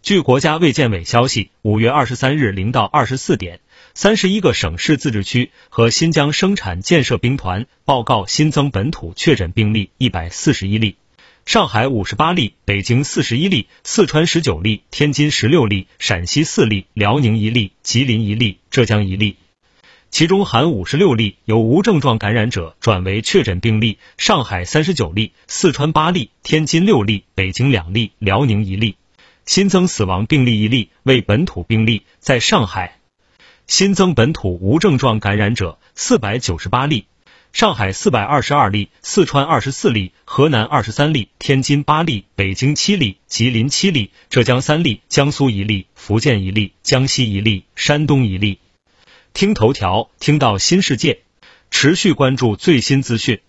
据国家卫健委消息，五月二十三日零到二十四点，三十一个省市自治区和新疆生产建设兵团报告新增本土确诊病例一百四十一例，上海五十八例，北京四十一例，四川十九例，天津十六例，陕西四例，辽宁一例，吉林一例，浙江一例。其中含五十六例由无症状感染者转为确诊病例，上海三十九例，四川八例，天津六例，北京两例，辽宁一例。新增死亡病例一例为本土病例，在上海新增本土无症状感染者四百九十八例，上海四百二十二例，四川二十四例，河南二十三例，天津八例，北京七例，吉林七例，浙江三例，江苏一例，福建一例，江西一例，山东一例。听头条，听到新世界，持续关注最新资讯。